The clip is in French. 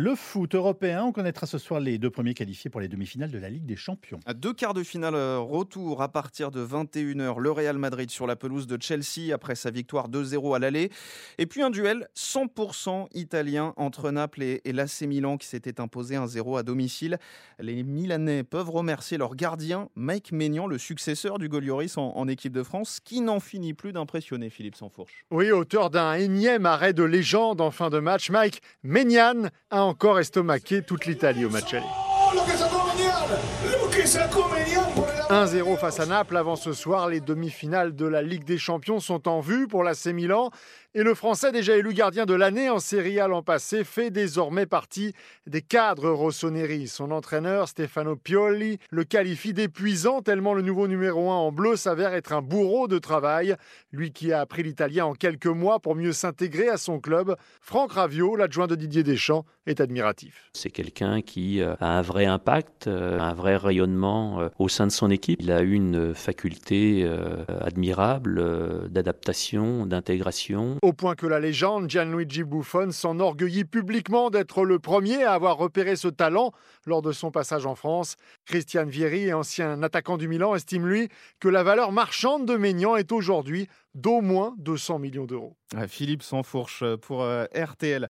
Le foot européen, on connaîtra ce soir les deux premiers qualifiés pour les demi-finales de la Ligue des Champions. À deux quarts de finale euh, retour à partir de 21h, le Real Madrid sur la pelouse de Chelsea après sa victoire 2-0 à l'aller. Et puis un duel 100% italien entre Naples et, l'AC Milan qui s'était imposé 1-0 à domicile. Les Milanais peuvent remercier leur gardien Mike Maignan, le successeur du Golioris en, en équipe de France, qui n'en finit plus d'impressionner Philippe Sansfourche. Oui, auteur d'un énième arrêt de légende en fin de match, Mike Maignan a encore estomaqué toute l'Italie au match aller. 1-0 face à Naples avant ce soir. Les demi-finales de la Ligue des Champions sont en vue pour l'AC Milan. Et le Français, déjà élu gardien de l'année en Serie A l'an passé, fait désormais partie des cadres Rossoneri. Son entraîneur, Stefano Pioli, le qualifie d'épuisant tellement le nouveau numéro 1 en bleu s'avère être un bourreau de travail. Lui qui a appris l'italien en quelques mois pour mieux s'intégrer à son club, Franck Ravio, l'adjoint de Didier Deschamps, est admiratif. C'est quelqu'un qui euh, a un vrai impact, euh, un vrai rayonnement euh, au sein de son équipe. Il a une faculté admirable d'adaptation, d'intégration au point que la légende Gianluigi Buffon s'enorgueillit publiquement d'être le premier à avoir repéré ce talent lors de son passage en France. Christian Vieri, ancien attaquant du Milan, estime lui que la valeur marchande de Maignan est aujourd'hui d'au moins 200 millions d'euros. Philippe Sansfourche pour euh, RTL.